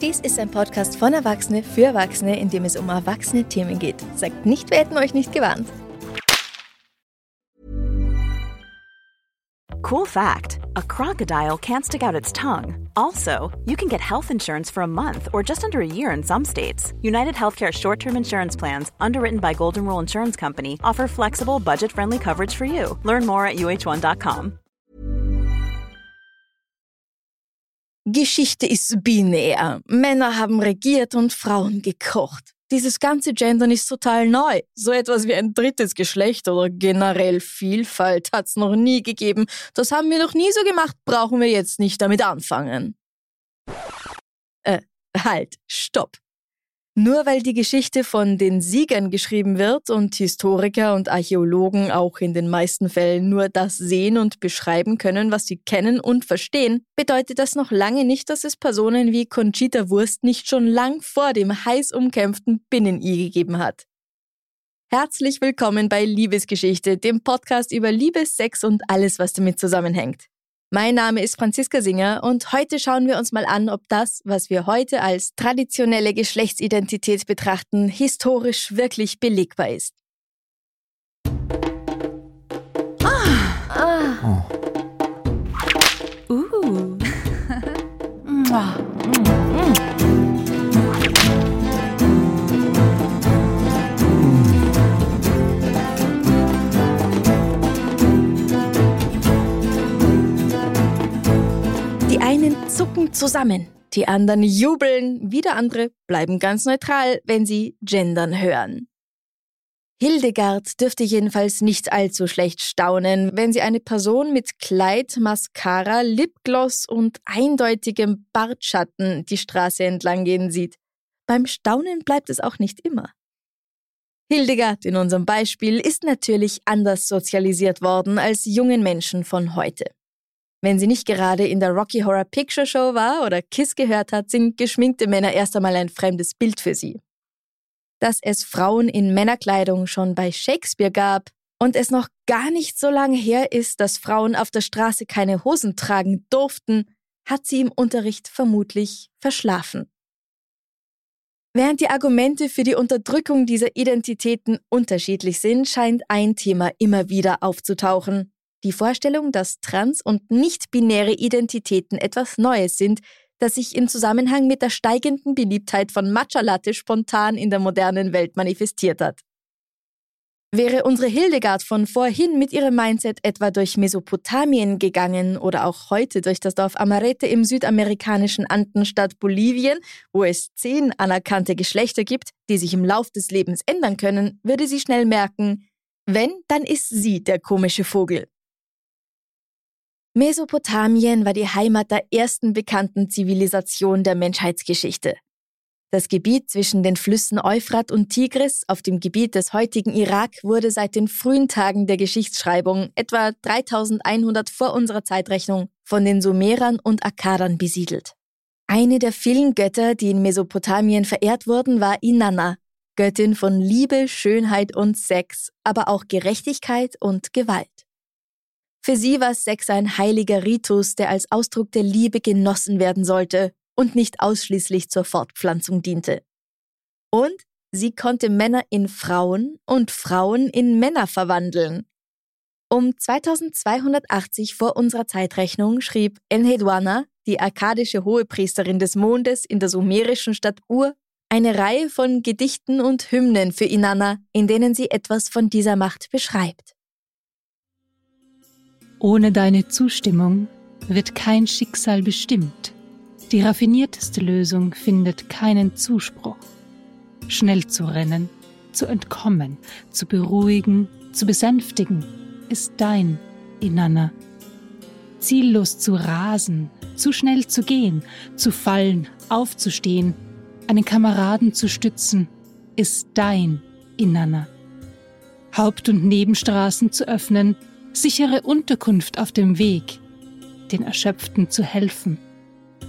Dies ist ein Podcast von Erwachsene für Erwachsene, in dem es um erwachsene Themen geht. Sagt nicht, wir hätten euch nicht gewarnt. Cool fact a crocodile can't stick out its tongue. Also, you can get health insurance for a month or just under a year in some states. United Healthcare short term insurance plans, underwritten by Golden Rule Insurance Company, offer flexible, budget friendly coverage for you. Learn more at uh1.com. Geschichte ist binär. Männer haben regiert und Frauen gekocht. Dieses ganze Gendern ist total neu. So etwas wie ein drittes Geschlecht oder generell Vielfalt hat's noch nie gegeben. Das haben wir noch nie so gemacht, brauchen wir jetzt nicht damit anfangen. Äh, halt, stopp. Nur weil die Geschichte von den Siegern geschrieben wird und Historiker und Archäologen auch in den meisten Fällen nur das sehen und beschreiben können, was sie kennen und verstehen, bedeutet das noch lange nicht, dass es Personen wie Conchita Wurst nicht schon lang vor dem heiß umkämpften Binnen-I gegeben hat. Herzlich willkommen bei Liebesgeschichte, dem Podcast über Liebe, Sex und alles, was damit zusammenhängt. Mein Name ist Franziska Singer und heute schauen wir uns mal an, ob das, was wir heute als traditionelle Geschlechtsidentität betrachten, historisch wirklich belegbar ist. Ah. Ah. Oh. Uh. zucken zusammen. Die anderen jubeln, wieder andere bleiben ganz neutral, wenn sie gendern hören. Hildegard dürfte jedenfalls nicht allzu schlecht staunen, wenn sie eine Person mit Kleid, Mascara, Lipgloss und eindeutigem Bartschatten die Straße entlang gehen sieht. Beim Staunen bleibt es auch nicht immer. Hildegard in unserem Beispiel ist natürlich anders sozialisiert worden als jungen Menschen von heute. Wenn sie nicht gerade in der Rocky Horror Picture Show war oder Kiss gehört hat, sind geschminkte Männer erst einmal ein fremdes Bild für sie. Dass es Frauen in Männerkleidung schon bei Shakespeare gab und es noch gar nicht so lange her ist, dass Frauen auf der Straße keine Hosen tragen durften, hat sie im Unterricht vermutlich verschlafen. Während die Argumente für die Unterdrückung dieser Identitäten unterschiedlich sind, scheint ein Thema immer wieder aufzutauchen. Die Vorstellung, dass trans- und nicht-binäre Identitäten etwas Neues sind, das sich im Zusammenhang mit der steigenden Beliebtheit von Matcha Latte spontan in der modernen Welt manifestiert hat. Wäre unsere Hildegard von vorhin mit ihrem Mindset etwa durch Mesopotamien gegangen oder auch heute durch das Dorf Amarete im südamerikanischen Andenstaat Bolivien, wo es zehn anerkannte Geschlechter gibt, die sich im Lauf des Lebens ändern können, würde sie schnell merken, wenn, dann ist sie der komische Vogel. Mesopotamien war die Heimat der ersten bekannten Zivilisation der Menschheitsgeschichte. Das Gebiet zwischen den Flüssen Euphrat und Tigris auf dem Gebiet des heutigen Irak wurde seit den frühen Tagen der Geschichtsschreibung, etwa 3100 vor unserer Zeitrechnung, von den Sumerern und Akkadern besiedelt. Eine der vielen Götter, die in Mesopotamien verehrt wurden, war Inanna, Göttin von Liebe, Schönheit und Sex, aber auch Gerechtigkeit und Gewalt. Für sie war Sex ein heiliger Ritus, der als Ausdruck der Liebe genossen werden sollte und nicht ausschließlich zur Fortpflanzung diente. Und sie konnte Männer in Frauen und Frauen in Männer verwandeln. Um 2280 vor unserer Zeitrechnung schrieb Enheduanna, die akkadische Hohepriesterin des Mondes in der sumerischen Stadt Ur, eine Reihe von Gedichten und Hymnen für Inanna, in denen sie etwas von dieser Macht beschreibt. Ohne deine Zustimmung wird kein Schicksal bestimmt. Die raffinierteste Lösung findet keinen Zuspruch. Schnell zu rennen, zu entkommen, zu beruhigen, zu besänftigen, ist dein Inanna. Ziellos zu rasen, zu schnell zu gehen, zu fallen, aufzustehen, einen Kameraden zu stützen, ist dein Inanna. Haupt- und Nebenstraßen zu öffnen, sichere Unterkunft auf dem Weg, den Erschöpften zu helfen,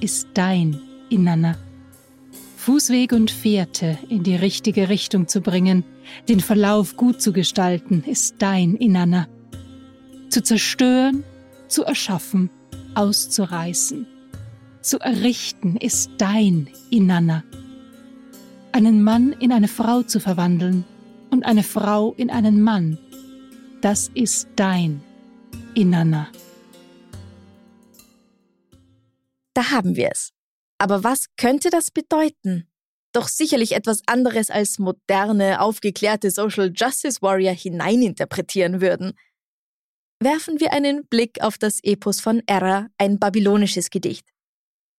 ist dein Inanna. Fußweg und Fährte in die richtige Richtung zu bringen, den Verlauf gut zu gestalten, ist dein Inanna. Zu zerstören, zu erschaffen, auszureißen, zu errichten ist dein Inanna. Einen Mann in eine Frau zu verwandeln und eine Frau in einen Mann, das ist dein Inanna. Da haben wir es. Aber was könnte das bedeuten? Doch sicherlich etwas anderes als moderne, aufgeklärte Social Justice Warrior hineininterpretieren würden. Werfen wir einen Blick auf das Epos von Erra, ein babylonisches Gedicht.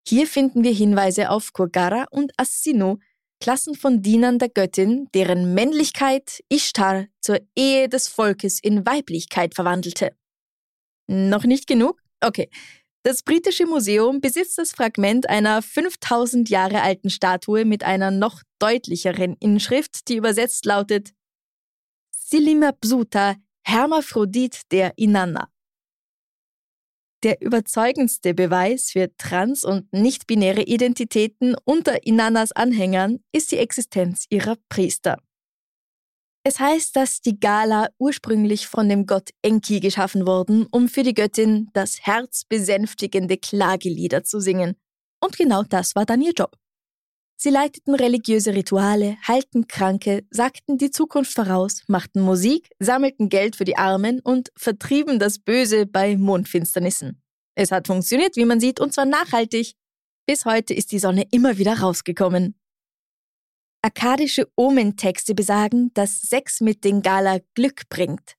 Hier finden wir Hinweise auf Kurgara und Assinu, Klassen von Dienern der Göttin, deren Männlichkeit Ishtar zur Ehe des Volkes in Weiblichkeit verwandelte. Noch nicht genug? Okay. Das britische Museum besitzt das Fragment einer 5000 Jahre alten Statue mit einer noch deutlicheren Inschrift, die übersetzt lautet Silima Bsuta, Hermaphrodit der Inanna. Der überzeugendste Beweis für trans- und nicht-binäre Identitäten unter Inannas Anhängern ist die Existenz ihrer Priester. Es heißt, dass die Gala ursprünglich von dem Gott Enki geschaffen wurden, um für die Göttin das herzbesänftigende Klagelieder zu singen. Und genau das war dann ihr Job. Sie leiteten religiöse Rituale, heilten Kranke, sagten die Zukunft voraus, machten Musik, sammelten Geld für die Armen und vertrieben das Böse bei Mondfinsternissen. Es hat funktioniert, wie man sieht, und zwar nachhaltig. Bis heute ist die Sonne immer wieder rausgekommen. Akkadische Omentexte besagen, dass Sex mit den Gala Glück bringt.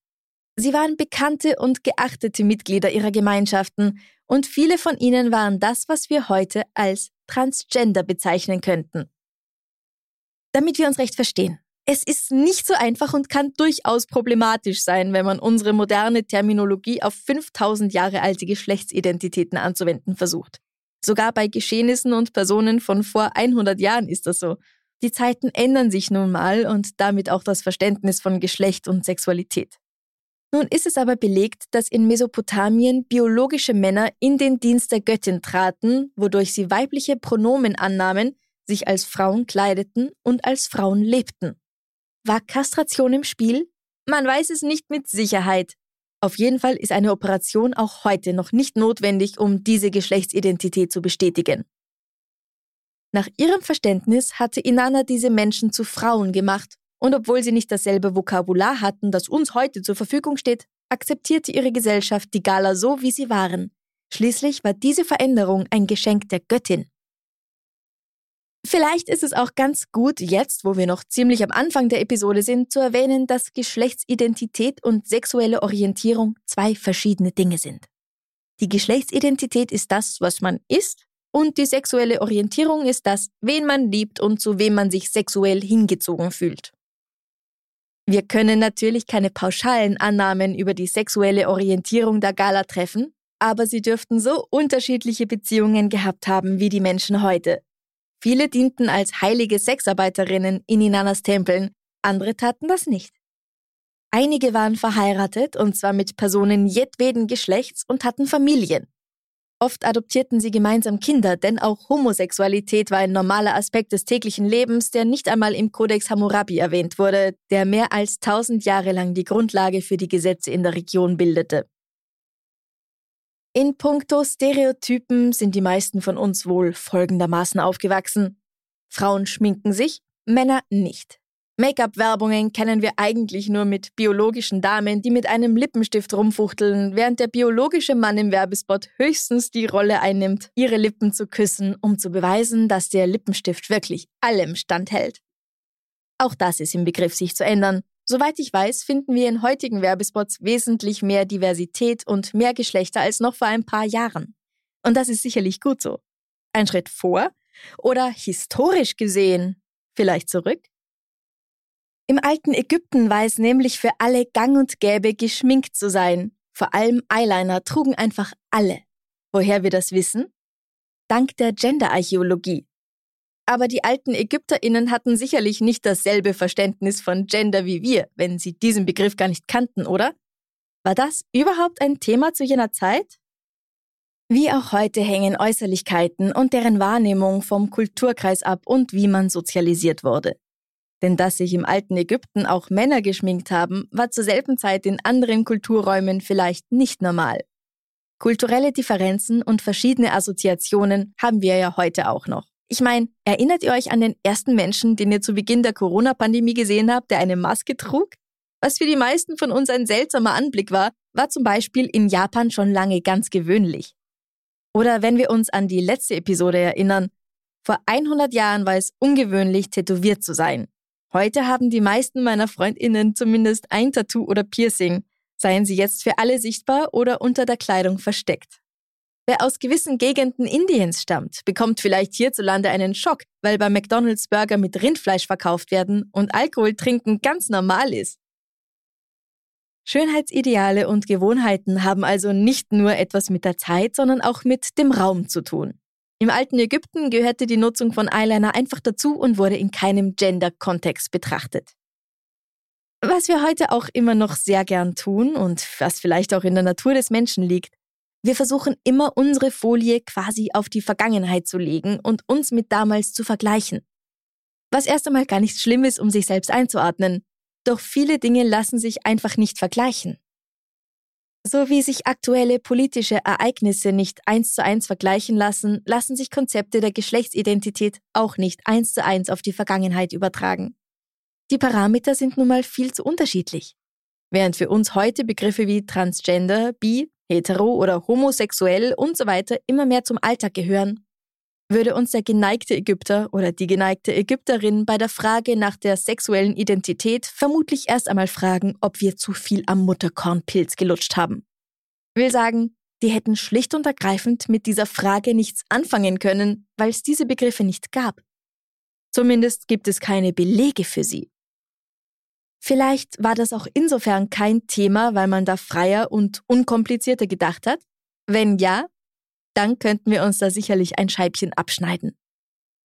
Sie waren bekannte und geachtete Mitglieder ihrer Gemeinschaften und viele von ihnen waren das, was wir heute als Transgender bezeichnen könnten. Damit wir uns recht verstehen. Es ist nicht so einfach und kann durchaus problematisch sein, wenn man unsere moderne Terminologie auf 5000 Jahre alte Geschlechtsidentitäten anzuwenden versucht. Sogar bei Geschehnissen und Personen von vor 100 Jahren ist das so. Die Zeiten ändern sich nun mal und damit auch das Verständnis von Geschlecht und Sexualität. Nun ist es aber belegt, dass in Mesopotamien biologische Männer in den Dienst der Göttin traten, wodurch sie weibliche Pronomen annahmen, sich als Frauen kleideten und als Frauen lebten. War Kastration im Spiel? Man weiß es nicht mit Sicherheit. Auf jeden Fall ist eine Operation auch heute noch nicht notwendig, um diese Geschlechtsidentität zu bestätigen. Nach ihrem Verständnis hatte Inanna diese Menschen zu Frauen gemacht und obwohl sie nicht dasselbe Vokabular hatten, das uns heute zur Verfügung steht, akzeptierte ihre Gesellschaft die Gala so, wie sie waren. Schließlich war diese Veränderung ein Geschenk der Göttin. Vielleicht ist es auch ganz gut, jetzt, wo wir noch ziemlich am Anfang der Episode sind, zu erwähnen, dass Geschlechtsidentität und sexuelle Orientierung zwei verschiedene Dinge sind. Die Geschlechtsidentität ist das, was man ist, und die sexuelle Orientierung ist das, wen man liebt und zu wem man sich sexuell hingezogen fühlt. Wir können natürlich keine pauschalen Annahmen über die sexuelle Orientierung der Gala treffen, aber sie dürften so unterschiedliche Beziehungen gehabt haben wie die Menschen heute. Viele dienten als heilige Sexarbeiterinnen in Inanas Tempeln, andere taten das nicht. Einige waren verheiratet, und zwar mit Personen jedweden Geschlechts und hatten Familien. Oft adoptierten sie gemeinsam Kinder, denn auch Homosexualität war ein normaler Aspekt des täglichen Lebens, der nicht einmal im Kodex Hammurabi erwähnt wurde, der mehr als tausend Jahre lang die Grundlage für die Gesetze in der Region bildete. In puncto Stereotypen sind die meisten von uns wohl folgendermaßen aufgewachsen. Frauen schminken sich, Männer nicht. Make-up-Werbungen kennen wir eigentlich nur mit biologischen Damen, die mit einem Lippenstift rumfuchteln, während der biologische Mann im Werbespot höchstens die Rolle einnimmt, ihre Lippen zu küssen, um zu beweisen, dass der Lippenstift wirklich allem standhält. Auch das ist im Begriff, sich zu ändern. Soweit ich weiß, finden wir in heutigen Werbespots wesentlich mehr Diversität und mehr Geschlechter als noch vor ein paar Jahren. Und das ist sicherlich gut so. Ein Schritt vor oder historisch gesehen vielleicht zurück? Im alten Ägypten war es nämlich für alle gang und gäbe, geschminkt zu sein. Vor allem Eyeliner trugen einfach alle. Woher wir das wissen? Dank der Genderarchäologie. Aber die alten Ägypterinnen hatten sicherlich nicht dasselbe Verständnis von Gender wie wir, wenn sie diesen Begriff gar nicht kannten, oder? War das überhaupt ein Thema zu jener Zeit? Wie auch heute hängen Äußerlichkeiten und deren Wahrnehmung vom Kulturkreis ab und wie man sozialisiert wurde. Denn dass sich im alten Ägypten auch Männer geschminkt haben, war zur selben Zeit in anderen Kulturräumen vielleicht nicht normal. Kulturelle Differenzen und verschiedene Assoziationen haben wir ja heute auch noch. Ich meine, erinnert ihr euch an den ersten Menschen, den ihr zu Beginn der Corona-Pandemie gesehen habt, der eine Maske trug? Was für die meisten von uns ein seltsamer Anblick war, war zum Beispiel in Japan schon lange ganz gewöhnlich. Oder wenn wir uns an die letzte Episode erinnern, vor 100 Jahren war es ungewöhnlich, tätowiert zu sein. Heute haben die meisten meiner Freundinnen zumindest ein Tattoo oder Piercing, seien sie jetzt für alle sichtbar oder unter der Kleidung versteckt. Wer aus gewissen Gegenden Indiens stammt, bekommt vielleicht hierzulande einen Schock, weil bei McDonald's Burger mit Rindfleisch verkauft werden und Alkohol trinken ganz normal ist. Schönheitsideale und Gewohnheiten haben also nicht nur etwas mit der Zeit, sondern auch mit dem Raum zu tun. Im alten Ägypten gehörte die Nutzung von Eyeliner einfach dazu und wurde in keinem Gender-Kontext betrachtet. Was wir heute auch immer noch sehr gern tun und was vielleicht auch in der Natur des Menschen liegt, wir versuchen immer unsere Folie quasi auf die Vergangenheit zu legen und uns mit damals zu vergleichen. Was erst einmal gar nichts schlimm ist, um sich selbst einzuordnen. Doch viele Dinge lassen sich einfach nicht vergleichen. So wie sich aktuelle politische Ereignisse nicht eins zu eins vergleichen lassen, lassen sich Konzepte der Geschlechtsidentität auch nicht eins zu eins auf die Vergangenheit übertragen. Die Parameter sind nun mal viel zu unterschiedlich. Während für uns heute Begriffe wie Transgender, Bi, Hetero oder homosexuell und so immer mehr zum Alltag gehören, würde uns der geneigte Ägypter oder die geneigte Ägypterin bei der Frage nach der sexuellen Identität vermutlich erst einmal fragen, ob wir zu viel am Mutterkornpilz gelutscht haben. Will sagen, die hätten schlicht und ergreifend mit dieser Frage nichts anfangen können, weil es diese Begriffe nicht gab. Zumindest gibt es keine Belege für sie. Vielleicht war das auch insofern kein Thema, weil man da freier und unkomplizierter gedacht hat. Wenn ja, dann könnten wir uns da sicherlich ein Scheibchen abschneiden.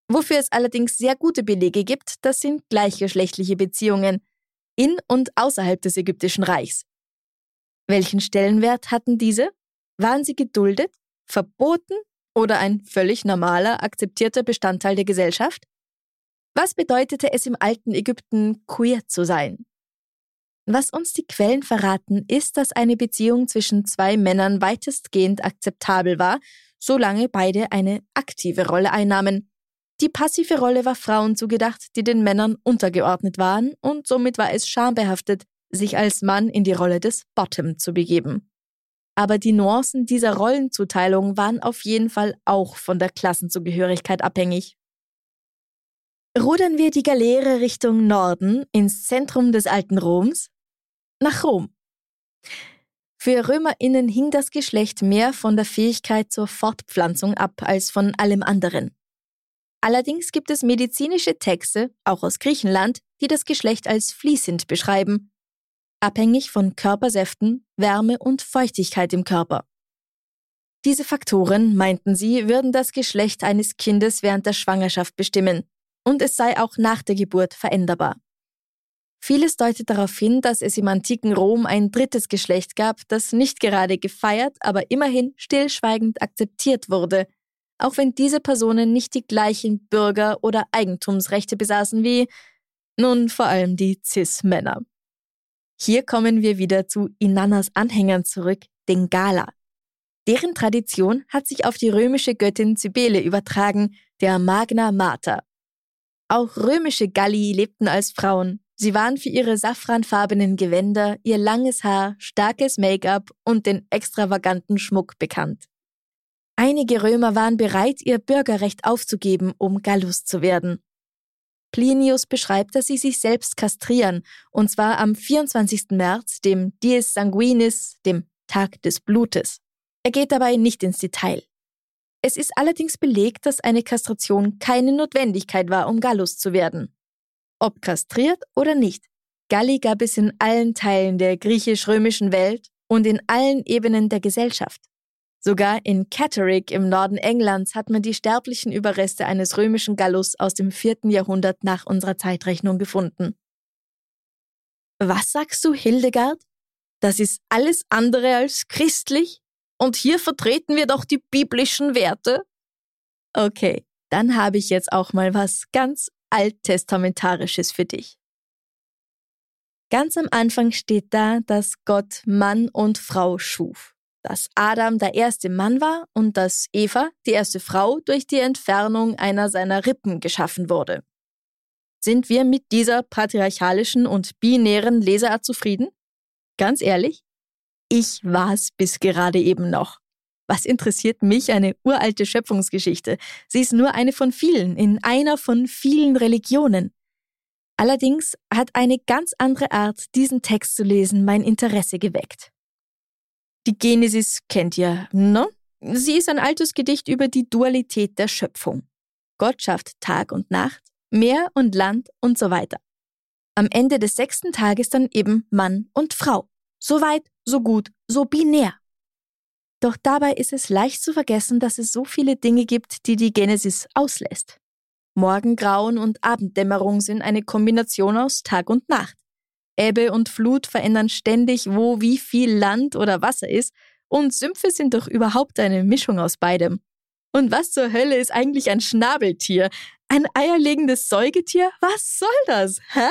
Wofür es allerdings sehr gute Belege gibt, das sind gleichgeschlechtliche Beziehungen in und außerhalb des ägyptischen Reichs. Welchen Stellenwert hatten diese? Waren sie geduldet, verboten oder ein völlig normaler, akzeptierter Bestandteil der Gesellschaft? Was bedeutete es im alten Ägypten, queer zu sein? Was uns die Quellen verraten, ist, dass eine Beziehung zwischen zwei Männern weitestgehend akzeptabel war, solange beide eine aktive Rolle einnahmen. Die passive Rolle war Frauen zugedacht, die den Männern untergeordnet waren, und somit war es schambehaftet, sich als Mann in die Rolle des Bottom zu begeben. Aber die Nuancen dieser Rollenzuteilung waren auf jeden Fall auch von der Klassenzugehörigkeit abhängig. Rudern wir die Galeere Richtung Norden ins Zentrum des alten Roms, nach Rom. Für Römerinnen hing das Geschlecht mehr von der Fähigkeit zur Fortpflanzung ab als von allem anderen. Allerdings gibt es medizinische Texte, auch aus Griechenland, die das Geschlecht als fließend beschreiben, abhängig von Körpersäften, Wärme und Feuchtigkeit im Körper. Diese Faktoren, meinten sie, würden das Geschlecht eines Kindes während der Schwangerschaft bestimmen, und es sei auch nach der Geburt veränderbar. Vieles deutet darauf hin, dass es im antiken Rom ein drittes Geschlecht gab, das nicht gerade gefeiert, aber immerhin stillschweigend akzeptiert wurde, auch wenn diese Personen nicht die gleichen Bürger- oder Eigentumsrechte besaßen wie, nun vor allem die Cis-Männer. Hier kommen wir wieder zu Inannas Anhängern zurück, den Gala. Deren Tradition hat sich auf die römische Göttin Cybele übertragen, der Magna Mater. Auch römische Galli lebten als Frauen. Sie waren für ihre safranfarbenen Gewänder, ihr langes Haar, starkes Make-up und den extravaganten Schmuck bekannt. Einige Römer waren bereit, ihr Bürgerrecht aufzugeben, um Gallus zu werden. Plinius beschreibt, dass sie sich selbst kastrieren, und zwar am 24. März, dem Dies Sanguinis, dem Tag des Blutes. Er geht dabei nicht ins Detail. Es ist allerdings belegt, dass eine Kastration keine Notwendigkeit war, um Gallus zu werden. Ob kastriert oder nicht, Galli gab es in allen Teilen der griechisch-römischen Welt und in allen Ebenen der Gesellschaft. Sogar in Catterick im Norden Englands hat man die sterblichen Überreste eines römischen Gallus aus dem vierten Jahrhundert nach unserer Zeitrechnung gefunden. Was sagst du, Hildegard? Das ist alles andere als christlich? Und hier vertreten wir doch die biblischen Werte? Okay, dann habe ich jetzt auch mal was ganz alttestamentarisches für dich. Ganz am Anfang steht da, dass Gott Mann und Frau schuf. dass Adam der erste Mann war und dass Eva, die erste Frau, durch die Entfernung einer seiner Rippen geschaffen wurde. Sind wir mit dieser patriarchalischen und binären Leserart zufrieden? Ganz ehrlich? Ich war's bis gerade eben noch. Was interessiert mich eine uralte Schöpfungsgeschichte? Sie ist nur eine von vielen, in einer von vielen Religionen. Allerdings hat eine ganz andere Art, diesen Text zu lesen, mein Interesse geweckt. Die Genesis kennt ihr, ne? Sie ist ein altes Gedicht über die Dualität der Schöpfung. Gott schafft Tag und Nacht, Meer und Land und so weiter. Am Ende des sechsten Tages dann eben Mann und Frau. So weit, so gut, so binär. Doch dabei ist es leicht zu vergessen, dass es so viele Dinge gibt, die die Genesis auslässt. Morgengrauen und Abenddämmerung sind eine Kombination aus Tag und Nacht. Ebbe und Flut verändern ständig, wo wie viel Land oder Wasser ist, und Sümpfe sind doch überhaupt eine Mischung aus beidem. Und was zur Hölle ist eigentlich ein Schnabeltier? Ein eierlegendes Säugetier? Was soll das? Hä?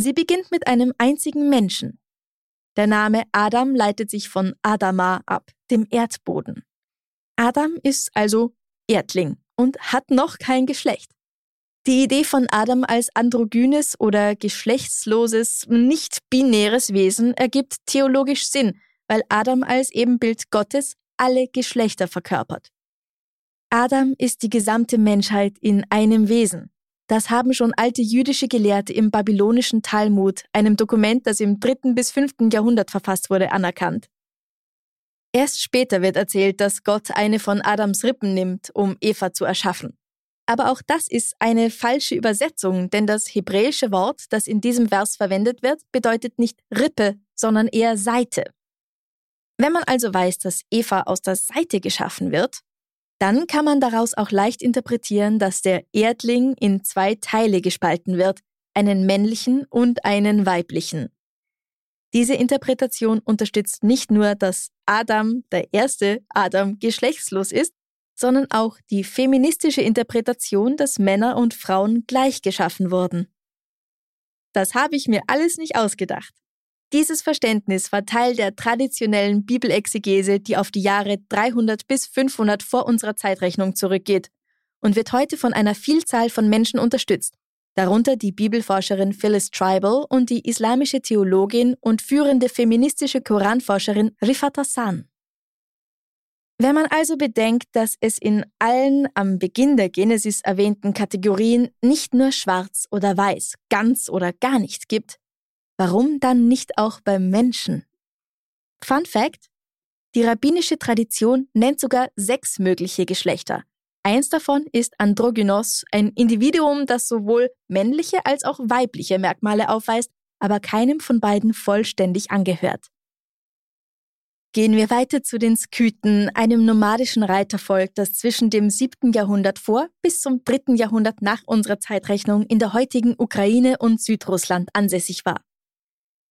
Sie beginnt mit einem einzigen Menschen. Der Name Adam leitet sich von Adama ab, dem Erdboden. Adam ist also Erdling und hat noch kein Geschlecht. Die Idee von Adam als androgynes oder geschlechtsloses, nicht binäres Wesen ergibt theologisch Sinn, weil Adam als Ebenbild Gottes alle Geschlechter verkörpert. Adam ist die gesamte Menschheit in einem Wesen. Das haben schon alte jüdische Gelehrte im babylonischen Talmud, einem Dokument, das im dritten bis fünften Jahrhundert verfasst wurde, anerkannt. Erst später wird erzählt, dass Gott eine von Adams Rippen nimmt, um Eva zu erschaffen. Aber auch das ist eine falsche Übersetzung, denn das hebräische Wort, das in diesem Vers verwendet wird, bedeutet nicht Rippe, sondern eher Seite. Wenn man also weiß, dass Eva aus der Seite geschaffen wird, dann kann man daraus auch leicht interpretieren, dass der Erdling in zwei Teile gespalten wird, einen männlichen und einen weiblichen. Diese Interpretation unterstützt nicht nur, dass Adam, der erste Adam, geschlechtslos ist, sondern auch die feministische Interpretation, dass Männer und Frauen gleich geschaffen wurden. Das habe ich mir alles nicht ausgedacht. Dieses Verständnis war Teil der traditionellen Bibelexegese, die auf die Jahre 300 bis 500 vor unserer Zeitrechnung zurückgeht und wird heute von einer Vielzahl von Menschen unterstützt, darunter die Bibelforscherin Phyllis Tribal und die islamische Theologin und führende feministische Koranforscherin Rifat Hassan. Wenn man also bedenkt, dass es in allen am Beginn der Genesis erwähnten Kategorien nicht nur schwarz oder weiß, ganz oder gar nichts gibt, Warum dann nicht auch beim Menschen? Fun Fact: Die rabbinische Tradition nennt sogar sechs mögliche Geschlechter. Eins davon ist Androgynos, ein Individuum, das sowohl männliche als auch weibliche Merkmale aufweist, aber keinem von beiden vollständig angehört. Gehen wir weiter zu den Skythen, einem nomadischen Reitervolk, das zwischen dem 7. Jahrhundert vor bis zum 3. Jahrhundert nach unserer Zeitrechnung in der heutigen Ukraine und Südrussland ansässig war.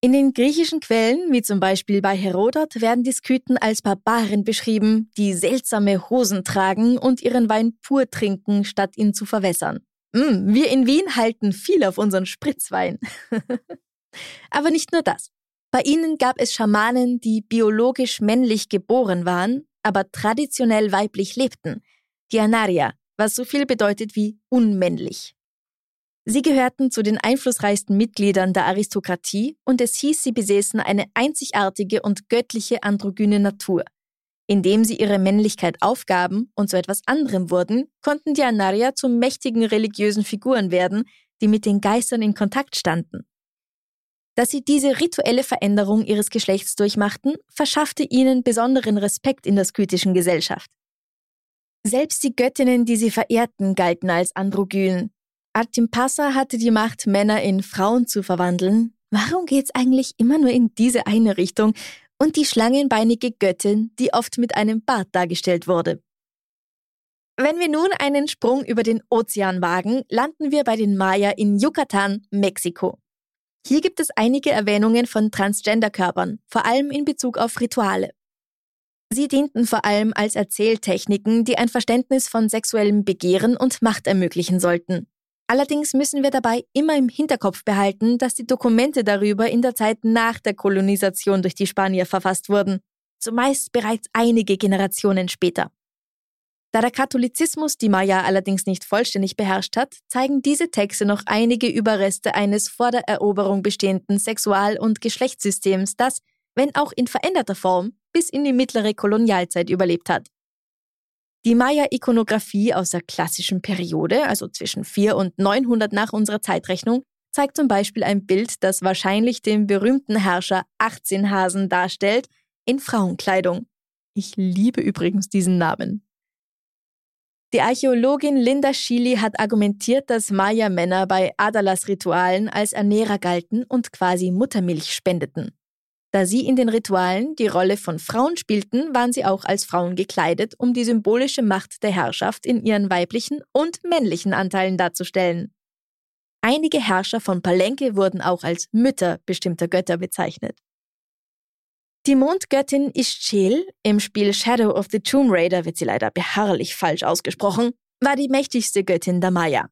In den griechischen Quellen, wie zum Beispiel bei Herodot, werden die Skythen als Barbaren beschrieben, die seltsame Hosen tragen und ihren Wein pur trinken, statt ihn zu verwässern. Mm, wir in Wien halten viel auf unseren Spritzwein. Aber nicht nur das. Bei ihnen gab es Schamanen, die biologisch männlich geboren waren, aber traditionell weiblich lebten. Die Anaria, was so viel bedeutet wie unmännlich. Sie gehörten zu den einflussreichsten Mitgliedern der Aristokratie und es hieß, sie besäßen eine einzigartige und göttliche androgyne Natur. Indem sie ihre Männlichkeit aufgaben und zu etwas anderem wurden, konnten die Anaria zu mächtigen religiösen Figuren werden, die mit den Geistern in Kontakt standen. Dass sie diese rituelle Veränderung ihres Geschlechts durchmachten, verschaffte ihnen besonderen Respekt in der skytischen Gesellschaft. Selbst die Göttinnen, die sie verehrten, galten als androgyn. Artimpasa hatte die Macht, Männer in Frauen zu verwandeln. Warum geht's eigentlich immer nur in diese eine Richtung? Und die schlangenbeinige Göttin, die oft mit einem Bart dargestellt wurde. Wenn wir nun einen Sprung über den Ozean wagen, landen wir bei den Maya in Yucatan, Mexiko. Hier gibt es einige Erwähnungen von Transgender-Körpern, vor allem in Bezug auf Rituale. Sie dienten vor allem als Erzähltechniken, die ein Verständnis von sexuellem Begehren und Macht ermöglichen sollten. Allerdings müssen wir dabei immer im Hinterkopf behalten, dass die Dokumente darüber in der Zeit nach der Kolonisation durch die Spanier verfasst wurden, zumeist bereits einige Generationen später. Da der Katholizismus die Maya allerdings nicht vollständig beherrscht hat, zeigen diese Texte noch einige Überreste eines vor der Eroberung bestehenden Sexual- und Geschlechtssystems, das, wenn auch in veränderter Form, bis in die mittlere Kolonialzeit überlebt hat. Die Maya-Ikonographie aus der klassischen Periode, also zwischen 4 und 900 nach unserer Zeitrechnung, zeigt zum Beispiel ein Bild, das wahrscheinlich den berühmten Herrscher 18 Hasen darstellt, in Frauenkleidung. Ich liebe übrigens diesen Namen. Die Archäologin Linda Schili hat argumentiert, dass Maya-Männer bei Adalas-Ritualen als Ernährer galten und quasi Muttermilch spendeten. Da sie in den Ritualen die Rolle von Frauen spielten, waren sie auch als Frauen gekleidet, um die symbolische Macht der Herrschaft in ihren weiblichen und männlichen Anteilen darzustellen. Einige Herrscher von Palenque wurden auch als Mütter bestimmter Götter bezeichnet. Die Mondgöttin Ischchel, im Spiel Shadow of the Tomb Raider wird sie leider beharrlich falsch ausgesprochen, war die mächtigste Göttin der Maya.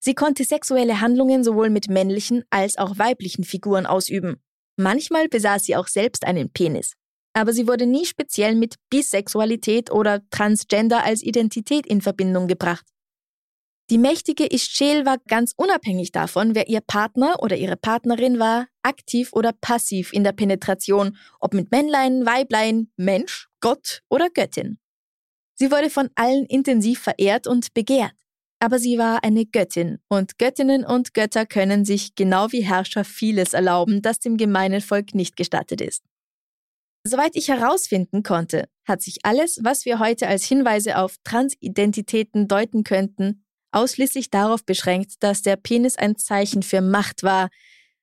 Sie konnte sexuelle Handlungen sowohl mit männlichen als auch weiblichen Figuren ausüben. Manchmal besaß sie auch selbst einen Penis. Aber sie wurde nie speziell mit Bisexualität oder Transgender als Identität in Verbindung gebracht. Die mächtige Ischchel war ganz unabhängig davon, wer ihr Partner oder ihre Partnerin war, aktiv oder passiv in der Penetration, ob mit Männlein, Weiblein, Mensch, Gott oder Göttin. Sie wurde von allen intensiv verehrt und begehrt. Aber sie war eine Göttin und Göttinnen und Götter können sich genau wie Herrscher vieles erlauben, das dem gemeinen Volk nicht gestattet ist. Soweit ich herausfinden konnte, hat sich alles, was wir heute als Hinweise auf Transidentitäten deuten könnten, ausschließlich darauf beschränkt, dass der Penis ein Zeichen für Macht war,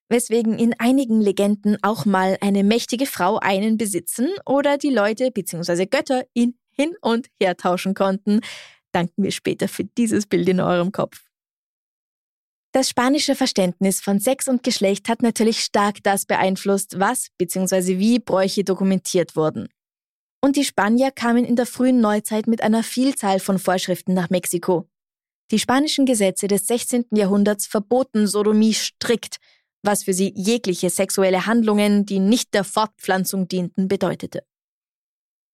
weswegen in einigen Legenden auch mal eine mächtige Frau einen besitzen oder die Leute bzw. Götter ihn hin und her tauschen konnten, danken wir später für dieses Bild in eurem Kopf. Das spanische Verständnis von Sex und Geschlecht hat natürlich stark das beeinflusst, was bzw. wie Bräuche dokumentiert wurden. Und die Spanier kamen in der frühen Neuzeit mit einer Vielzahl von Vorschriften nach Mexiko. Die spanischen Gesetze des 16. Jahrhunderts verboten Sodomie strikt, was für sie jegliche sexuelle Handlungen, die nicht der Fortpflanzung dienten, bedeutete.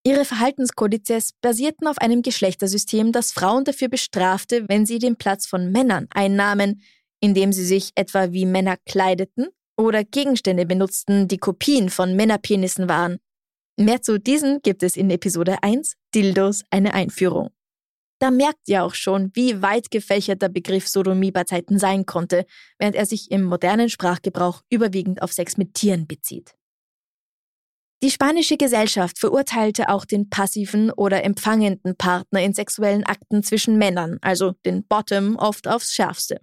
Ihre Verhaltenskodizes basierten auf einem Geschlechtersystem, das Frauen dafür bestrafte, wenn sie den Platz von Männern einnahmen, indem sie sich etwa wie Männer kleideten oder Gegenstände benutzten, die Kopien von Männerpenissen waren. Mehr zu diesen gibt es in Episode 1, Dildos, eine Einführung. Da merkt ihr auch schon, wie weit gefächert der Begriff Sodomie bei Zeiten sein konnte, während er sich im modernen Sprachgebrauch überwiegend auf Sex mit Tieren bezieht. Die spanische Gesellschaft verurteilte auch den passiven oder empfangenden Partner in sexuellen Akten zwischen Männern, also den Bottom, oft aufs schärfste.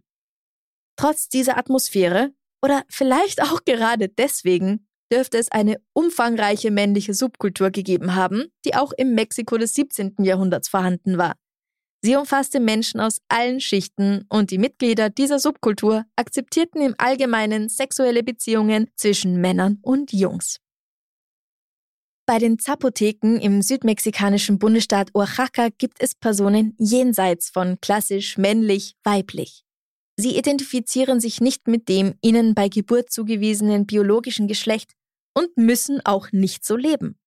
Trotz dieser Atmosphäre, oder vielleicht auch gerade deswegen, dürfte es eine umfangreiche männliche Subkultur gegeben haben, die auch im Mexiko des 17. Jahrhunderts vorhanden war. Sie umfasste Menschen aus allen Schichten und die Mitglieder dieser Subkultur akzeptierten im Allgemeinen sexuelle Beziehungen zwischen Männern und Jungs. Bei den Zapoteken im südmexikanischen Bundesstaat Oaxaca gibt es Personen jenseits von klassisch männlich-weiblich. Sie identifizieren sich nicht mit dem ihnen bei Geburt zugewiesenen biologischen Geschlecht und müssen auch nicht so leben.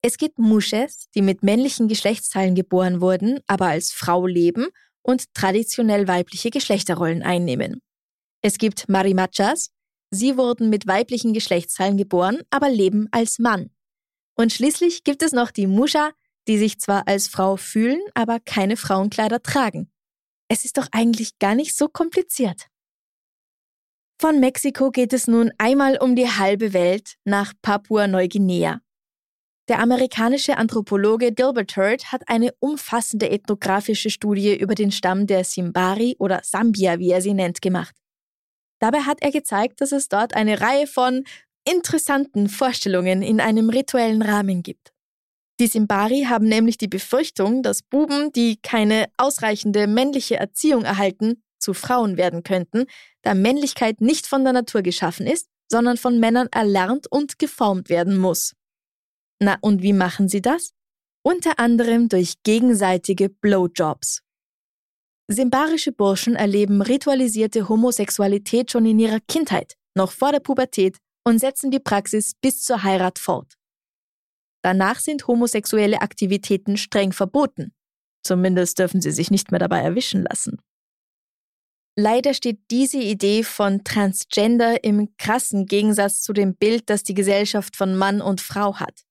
Es gibt Mushes, die mit männlichen Geschlechtsteilen geboren wurden, aber als Frau leben und traditionell weibliche Geschlechterrollen einnehmen. Es gibt Marimachas, sie wurden mit weiblichen Geschlechtsteilen geboren, aber leben als Mann. Und schließlich gibt es noch die Musha, die sich zwar als Frau fühlen, aber keine Frauenkleider tragen. Es ist doch eigentlich gar nicht so kompliziert. Von Mexiko geht es nun einmal um die halbe Welt nach Papua-Neuguinea. Der amerikanische Anthropologe Gilbert Hurt hat eine umfassende ethnografische Studie über den Stamm der Simbari oder Sambia, wie er sie nennt, gemacht. Dabei hat er gezeigt, dass es dort eine Reihe von interessanten Vorstellungen in einem rituellen Rahmen gibt. Die Simbari haben nämlich die Befürchtung, dass Buben, die keine ausreichende männliche Erziehung erhalten, zu Frauen werden könnten, da Männlichkeit nicht von der Natur geschaffen ist, sondern von Männern erlernt und geformt werden muss. Na, und wie machen sie das? Unter anderem durch gegenseitige Blowjobs. Simbarische Burschen erleben ritualisierte Homosexualität schon in ihrer Kindheit, noch vor der Pubertät, und setzen die Praxis bis zur Heirat fort. Danach sind homosexuelle Aktivitäten streng verboten. Zumindest dürfen sie sich nicht mehr dabei erwischen lassen. Leider steht diese Idee von Transgender im krassen Gegensatz zu dem Bild, das die Gesellschaft von Mann und Frau hat.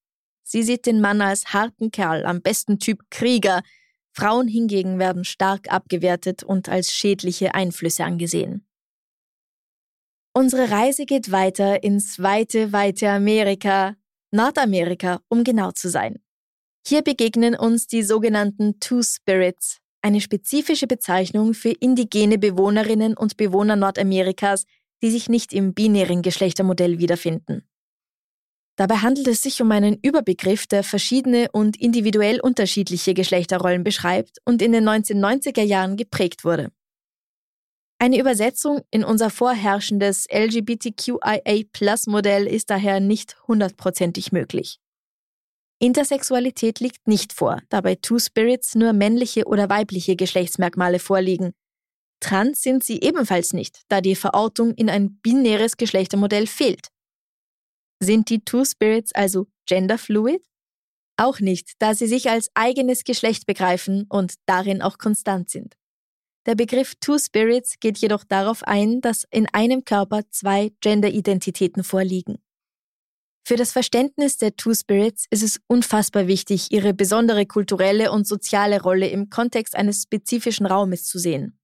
Sie sieht den Mann als harten Kerl, am besten Typ Krieger. Frauen hingegen werden stark abgewertet und als schädliche Einflüsse angesehen. Unsere Reise geht weiter ins weite, weite Amerika, Nordamerika, um genau zu sein. Hier begegnen uns die sogenannten Two Spirits, eine spezifische Bezeichnung für indigene Bewohnerinnen und Bewohner Nordamerikas, die sich nicht im binären Geschlechtermodell wiederfinden. Dabei handelt es sich um einen Überbegriff, der verschiedene und individuell unterschiedliche Geschlechterrollen beschreibt und in den 1990er Jahren geprägt wurde. Eine Übersetzung in unser vorherrschendes LGBTQIA-Plus-Modell ist daher nicht hundertprozentig möglich. Intersexualität liegt nicht vor, da bei Two Spirits nur männliche oder weibliche Geschlechtsmerkmale vorliegen. Trans sind sie ebenfalls nicht, da die Verortung in ein binäres Geschlechtermodell fehlt. Sind die Two Spirits also genderfluid? Auch nicht, da sie sich als eigenes Geschlecht begreifen und darin auch konstant sind. Der Begriff Two Spirits geht jedoch darauf ein, dass in einem Körper zwei Gender-Identitäten vorliegen. Für das Verständnis der Two Spirits ist es unfassbar wichtig, ihre besondere kulturelle und soziale Rolle im Kontext eines spezifischen Raumes zu sehen.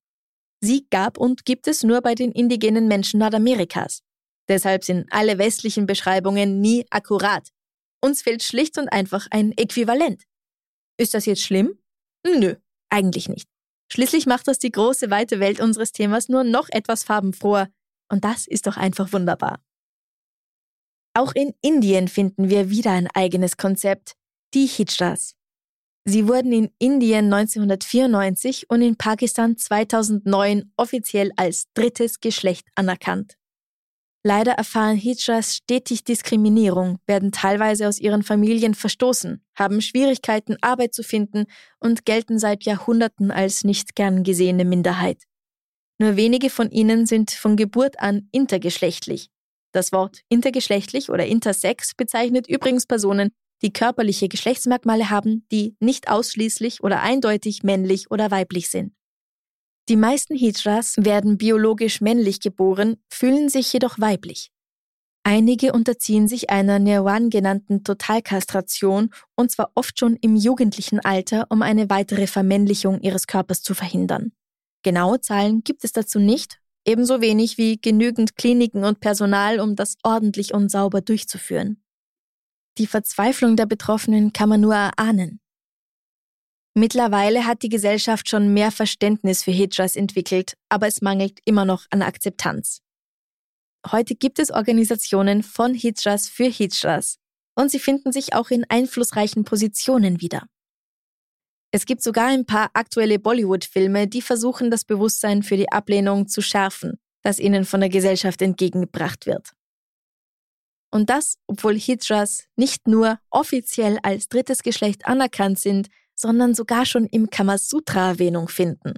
Sie gab und gibt es nur bei den indigenen Menschen Nordamerikas. Deshalb sind alle westlichen Beschreibungen nie akkurat. Uns fehlt schlicht und einfach ein Äquivalent. Ist das jetzt schlimm? Nö, eigentlich nicht. Schließlich macht das die große, weite Welt unseres Themas nur noch etwas farbenfroher. Und das ist doch einfach wunderbar. Auch in Indien finden wir wieder ein eigenes Konzept, die Hijras. Sie wurden in Indien 1994 und in Pakistan 2009 offiziell als drittes Geschlecht anerkannt. Leider erfahren Hijras stetig Diskriminierung, werden teilweise aus ihren Familien verstoßen, haben Schwierigkeiten, Arbeit zu finden und gelten seit Jahrhunderten als nicht gern gesehene Minderheit. Nur wenige von ihnen sind von Geburt an intergeschlechtlich. Das Wort intergeschlechtlich oder intersex bezeichnet übrigens Personen, die körperliche Geschlechtsmerkmale haben, die nicht ausschließlich oder eindeutig männlich oder weiblich sind. Die meisten Hijras werden biologisch männlich geboren, fühlen sich jedoch weiblich. Einige unterziehen sich einer Nirwan genannten Totalkastration und zwar oft schon im jugendlichen Alter, um eine weitere Vermännlichung ihres Körpers zu verhindern. Genaue Zahlen gibt es dazu nicht, ebenso wenig wie genügend Kliniken und Personal, um das ordentlich und sauber durchzuführen. Die Verzweiflung der Betroffenen kann man nur erahnen. Mittlerweile hat die Gesellschaft schon mehr Verständnis für Hijras entwickelt, aber es mangelt immer noch an Akzeptanz. Heute gibt es Organisationen von Hijras für Hijras und sie finden sich auch in einflussreichen Positionen wieder. Es gibt sogar ein paar aktuelle Bollywood-Filme, die versuchen, das Bewusstsein für die Ablehnung zu schärfen, das ihnen von der Gesellschaft entgegengebracht wird. Und das, obwohl Hijras nicht nur offiziell als drittes Geschlecht anerkannt sind, sondern sogar schon im Kamasutra Erwähnung finden.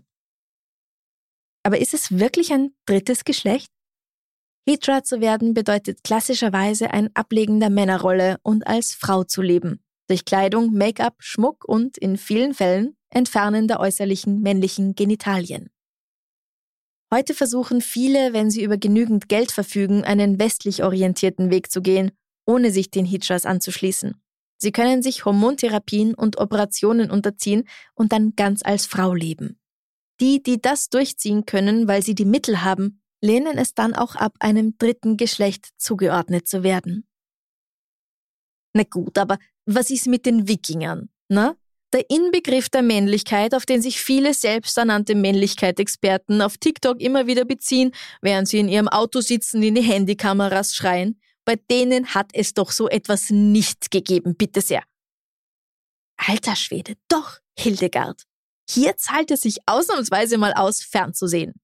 Aber ist es wirklich ein drittes Geschlecht? Hijra zu werden bedeutet klassischerweise ein Ablegen der Männerrolle und als Frau zu leben. Durch Kleidung, Make-up, Schmuck und in vielen Fällen Entfernen der äußerlichen männlichen Genitalien. Heute versuchen viele, wenn sie über genügend Geld verfügen, einen westlich orientierten Weg zu gehen, ohne sich den Hijras anzuschließen. Sie können sich Hormontherapien und Operationen unterziehen und dann ganz als Frau leben. Die, die das durchziehen können, weil sie die Mittel haben, lehnen es dann auch ab, einem dritten Geschlecht zugeordnet zu werden. Na gut, aber was ist mit den Wikingern? Na? Der Inbegriff der Männlichkeit, auf den sich viele selbsternannte Männlichkeit-Experten auf TikTok immer wieder beziehen, während sie in ihrem Auto sitzen, in die Handykameras schreien, bei denen hat es doch so etwas nicht gegeben, bitte sehr. Alter Schwede, doch, Hildegard. Hier zahlt es sich ausnahmsweise mal aus, fernzusehen.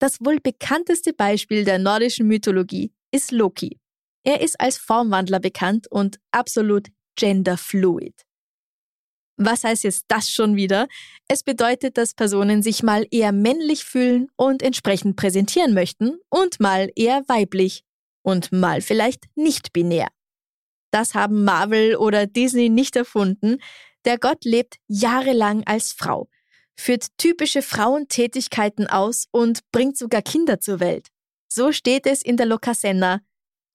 Das wohl bekannteste Beispiel der nordischen Mythologie ist Loki. Er ist als Formwandler bekannt und absolut genderfluid. Was heißt jetzt das schon wieder? Es bedeutet, dass Personen sich mal eher männlich fühlen und entsprechend präsentieren möchten und mal eher weiblich und mal vielleicht nicht binär. Das haben Marvel oder Disney nicht erfunden. Der Gott lebt jahrelang als Frau, führt typische Frauentätigkeiten aus und bringt sogar Kinder zur Welt. So steht es in der Lokasenna,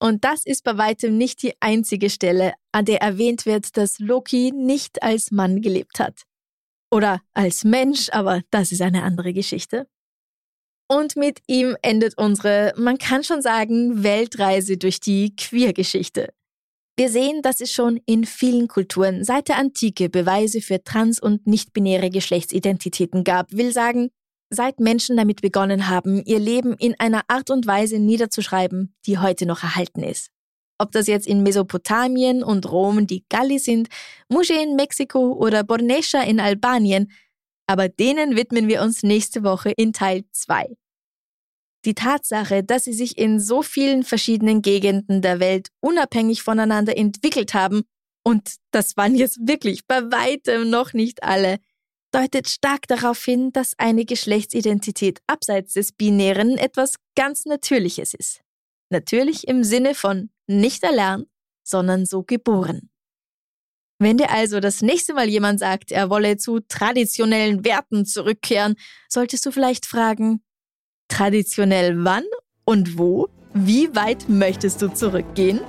und das ist bei weitem nicht die einzige Stelle, an der erwähnt wird, dass Loki nicht als Mann gelebt hat. Oder als Mensch, aber das ist eine andere Geschichte. Und mit ihm endet unsere, man kann schon sagen, Weltreise durch die Queergeschichte. Wir sehen, dass es schon in vielen Kulturen seit der Antike Beweise für trans- und nicht-binäre Geschlechtsidentitäten gab, will sagen, seit Menschen damit begonnen haben, ihr Leben in einer Art und Weise niederzuschreiben, die heute noch erhalten ist. Ob das jetzt in Mesopotamien und Rom die Galli sind, Musche in Mexiko oder Bornesha in Albanien, aber denen widmen wir uns nächste Woche in Teil 2. Die Tatsache, dass sie sich in so vielen verschiedenen Gegenden der Welt unabhängig voneinander entwickelt haben, und das waren jetzt wirklich bei weitem noch nicht alle, deutet stark darauf hin, dass eine Geschlechtsidentität abseits des Binären etwas ganz Natürliches ist. Natürlich im Sinne von nicht erlernt, sondern so geboren. Wenn dir also das nächste Mal jemand sagt, er wolle zu traditionellen Werten zurückkehren, solltest du vielleicht fragen, traditionell wann und wo? Wie weit möchtest du zurückgehen?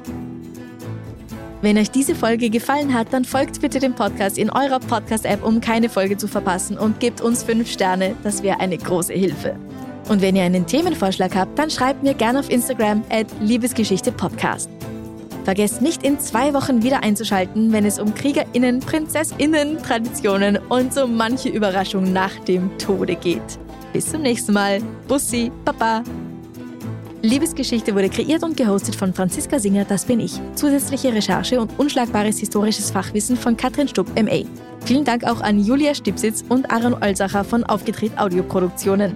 Wenn euch diese Folge gefallen hat, dann folgt bitte dem Podcast in eurer Podcast-App, um keine Folge zu verpassen und gebt uns fünf Sterne. Das wäre eine große Hilfe. Und wenn ihr einen Themenvorschlag habt, dann schreibt mir gerne auf Instagram at Liebesgeschichte Podcast. Vergesst nicht in zwei Wochen wieder einzuschalten, wenn es um KriegerInnen, PrinzessInnen, Traditionen und so manche Überraschung nach dem Tode geht. Bis zum nächsten Mal. Bussi, Papa. Liebesgeschichte wurde kreiert und gehostet von Franziska Singer, das bin ich. Zusätzliche Recherche und unschlagbares historisches Fachwissen von Katrin Stupp, MA. Vielen Dank auch an Julia Stipsitz und Aaron Olsacher von Aufgedreht Audioproduktionen.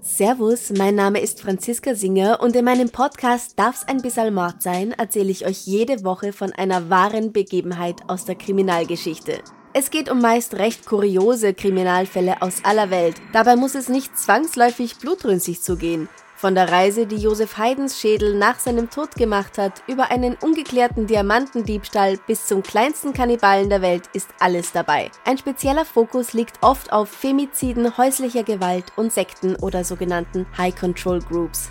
Servus, mein Name ist Franziska Singer und in meinem Podcast Darf's ein bisschen Mord sein, erzähle ich euch jede Woche von einer wahren Begebenheit aus der Kriminalgeschichte. Es geht um meist recht kuriose Kriminalfälle aus aller Welt. Dabei muss es nicht zwangsläufig blutrünstig zugehen. Von der Reise, die Josef Haydns Schädel nach seinem Tod gemacht hat, über einen ungeklärten Diamantendiebstahl bis zum kleinsten Kannibalen der Welt ist alles dabei. Ein spezieller Fokus liegt oft auf Femiziden, häuslicher Gewalt und Sekten oder sogenannten High Control Groups.